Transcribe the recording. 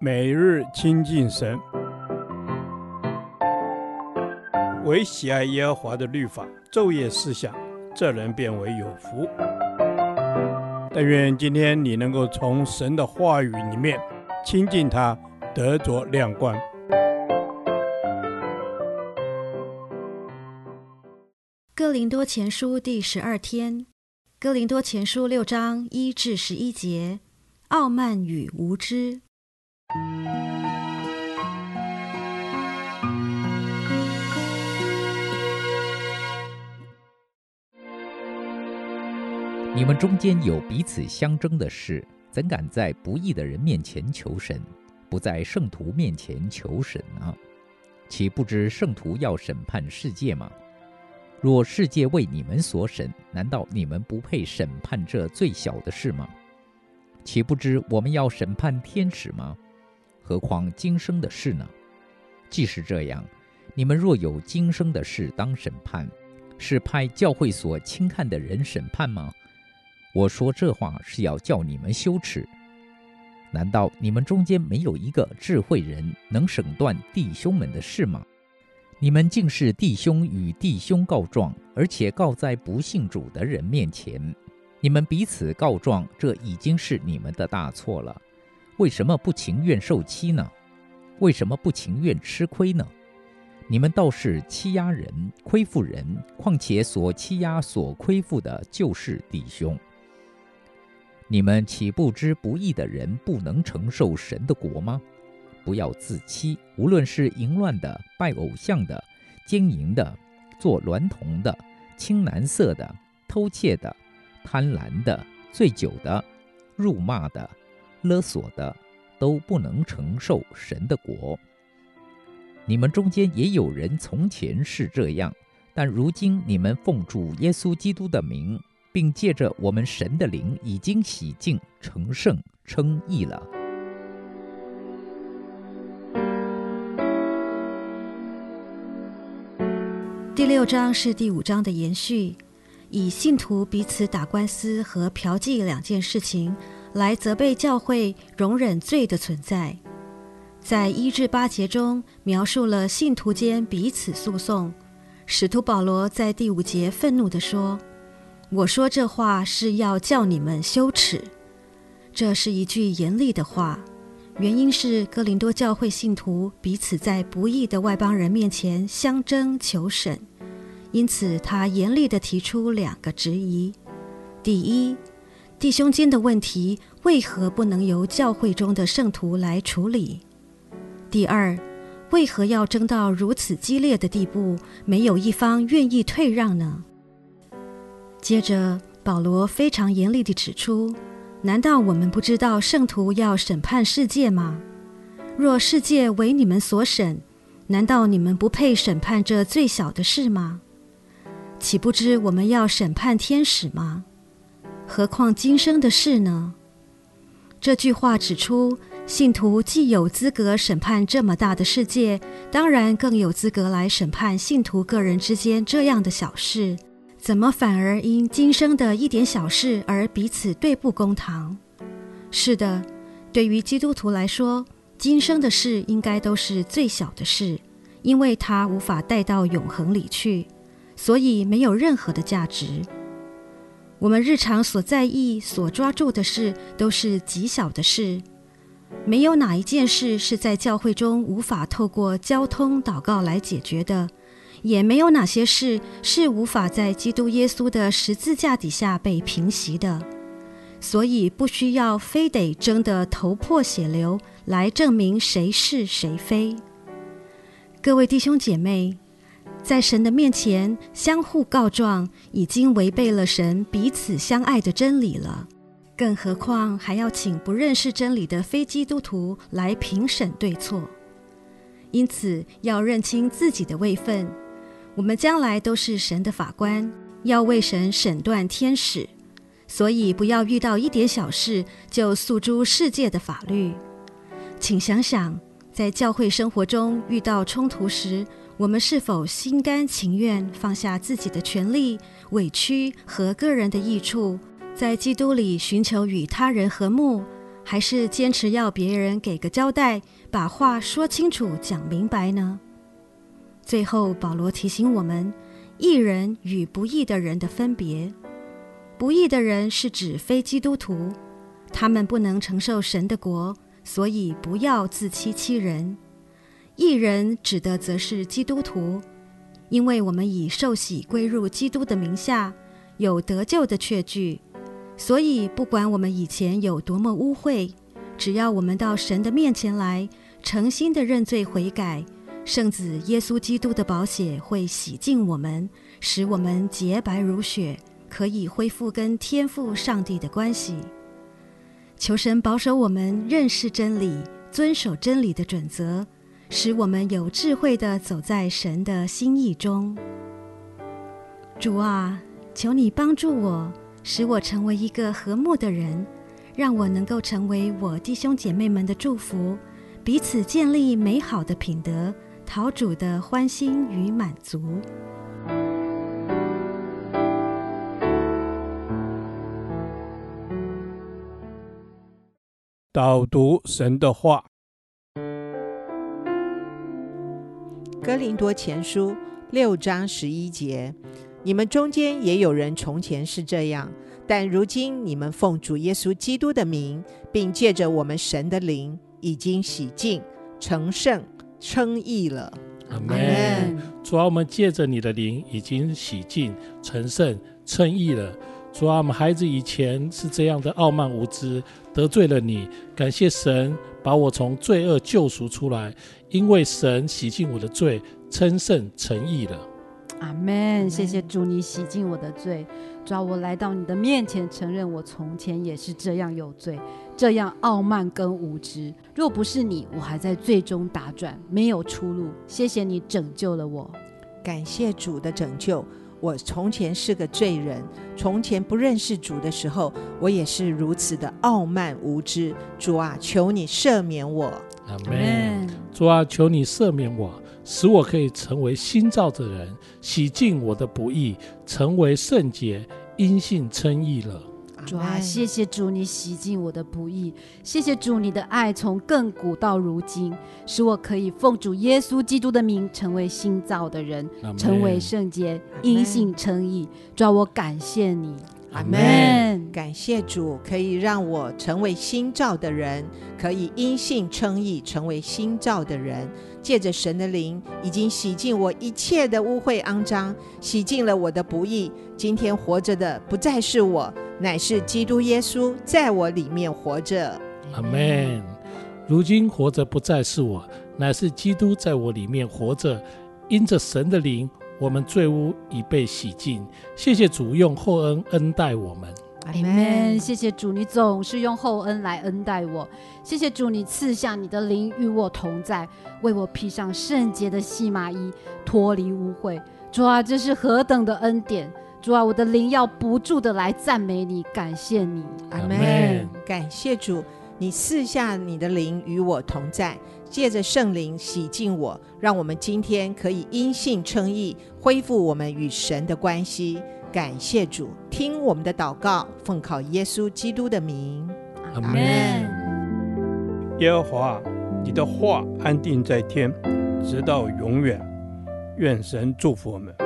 每日亲近神，唯喜爱耶和华的律法，昼夜思想，这人便为有福。但愿今天你能够从神的话语里面亲近他，得着亮光。哥林多前书第十二天，哥林多前书六章一至十一节，傲慢与无知。你们中间有彼此相争的事，怎敢在不义的人面前求神，不在圣徒面前求神呢？岂不知圣徒要审判世界吗？若世界为你们所审，难道你们不配审判这最小的事吗？岂不知我们要审判天使吗？何况今生的事呢？既是这样，你们若有今生的事当审判，是派教会所轻看的人审判吗？我说这话是要叫你们羞耻。难道你们中间没有一个智慧人能审断弟兄们的事吗？你们竟是弟兄与弟兄告状，而且告在不信主的人面前。你们彼此告状，这已经是你们的大错了。为什么不情愿受欺呢？为什么不情愿吃亏呢？你们倒是欺压人、亏负人，况且所欺压、所亏负的，就是弟兄。你们岂不知不义的人不能承受神的国吗？不要自欺，无论是淫乱的、拜偶像的、奸淫的、做娈童的、青男色的、偷窃的、贪婪的、醉酒的、辱骂的。勒索的都不能承受神的国。你们中间也有人从前是这样，但如今你们奉主耶稣基督的名，并借着我们神的灵，已经洗净、成圣、称义了。第六章是第五章的延续，以信徒彼此打官司和嫖妓两件事情。来责备教会容忍罪的存在，在一至八节中描述了信徒间彼此诉讼。使徒保罗在第五节愤怒地说：“我说这话是要叫你们羞耻。”这是一句严厉的话，原因是哥林多教会信徒彼此在不义的外邦人面前相争求审，因此他严厉地提出两个质疑：第一，弟兄间的问题为何不能由教会中的圣徒来处理？第二，为何要争到如此激烈的地步，没有一方愿意退让呢？接着，保罗非常严厉地指出：难道我们不知道圣徒要审判世界吗？若世界为你们所审，难道你们不配审判这最小的事吗？岂不知我们要审判天使吗？何况今生的事呢？这句话指出，信徒既有资格审判这么大的世界，当然更有资格来审判信徒个人之间这样的小事。怎么反而因今生的一点小事而彼此对簿公堂？是的，对于基督徒来说，今生的事应该都是最小的事，因为它无法带到永恒里去，所以没有任何的价值。我们日常所在意、所抓住的事，都是极小的事。没有哪一件事是在教会中无法透过交通祷告来解决的，也没有哪些事是无法在基督耶稣的十字架底下被平息的。所以，不需要非得争得头破血流来证明谁是谁非。各位弟兄姐妹。在神的面前相互告状，已经违背了神彼此相爱的真理了。更何况还要请不认识真理的非基督徒来评审对错。因此，要认清自己的位分。我们将来都是神的法官，要为神审断天使。所以，不要遇到一点小事就诉诸世界的法律。请想想，在教会生活中遇到冲突时，我们是否心甘情愿放下自己的权利、委屈和个人的益处，在基督里寻求与他人和睦，还是坚持要别人给个交代，把话说清楚、讲明白呢？最后，保罗提醒我们，义人与不义的人的分别。不义的人是指非基督徒，他们不能承受神的国，所以不要自欺欺人。一人指的则是基督徒，因为我们已受洗归入基督的名下，有得救的确据，所以不管我们以前有多么污秽，只要我们到神的面前来，诚心的认罪悔改，圣子耶稣基督的宝血会洗净我们，使我们洁白如雪。可以恢复跟天父上帝的关系。求神保守我们认识真理，遵守真理的准则，使我们有智慧的走在神的心意中。主啊，求你帮助我，使我成为一个和睦的人，让我能够成为我弟兄姐妹们的祝福，彼此建立美好的品德，讨主的欢心与满足。导读神的话，《哥林多前书》六章十一节：你们中间也有人从前是这样，但如今你们奉主耶稣基督的名，并借着我们神的灵，已经洗净、成圣、称义了。阿门。主啊，我们借着你的灵，已经洗净、成圣、称义了。主啊，我们孩子以前是这样的傲慢无知。得罪了你，感谢神把我从罪恶救赎出来，因为神洗净我的罪，称圣成义了。阿门。谢谢主，你洗净我的罪，主啊，我来到你的面前，承认我从前也是这样有罪，这样傲慢跟无知。若不是你，我还在最终打转，没有出路。谢谢你拯救了我，感谢主的拯救。我从前是个罪人，从前不认识主的时候，我也是如此的傲慢无知。主啊，求你赦免我。阿门。主啊，求你赦免我，使我可以成为新造的人，洗净我的不义，成为圣洁，因信称义了。主啊，谢谢主，你洗净我的不义。谢谢主，你的爱从亘古到如今，使我可以奉主耶稣基督的名，成为新造的人，成为圣洁，因信称义。主啊，我感谢你。阿门。感谢主，可以让我成为新造的人，可以因信称义，成为新造的人。借着神的灵，已经洗净我一切的污秽肮脏，洗净了我的不义。今天活着的不再是我，乃是基督耶稣在我里面活着。阿门。如今活着不再是我，乃是基督在我里面活着。因着神的灵，我们罪污已被洗净。谢谢主用厚恩恩待我们。阿门。谢谢主，你总是用厚恩来恩待我。谢谢主，你赐下你的灵与我同在，为我披上圣洁的细麻衣，脱离污秽。主啊，这是何等的恩典！主啊，我的灵要不住的来赞美你，感谢你。阿门。感谢主，你赐下你的灵与我同在，借着圣灵洗净我，让我们今天可以因信称义，恢复我们与神的关系。感谢主，听我们的祷告，奉靠耶稣基督的名，阿门。耶和华，你的话安定在天，直到永远。愿神祝福我们。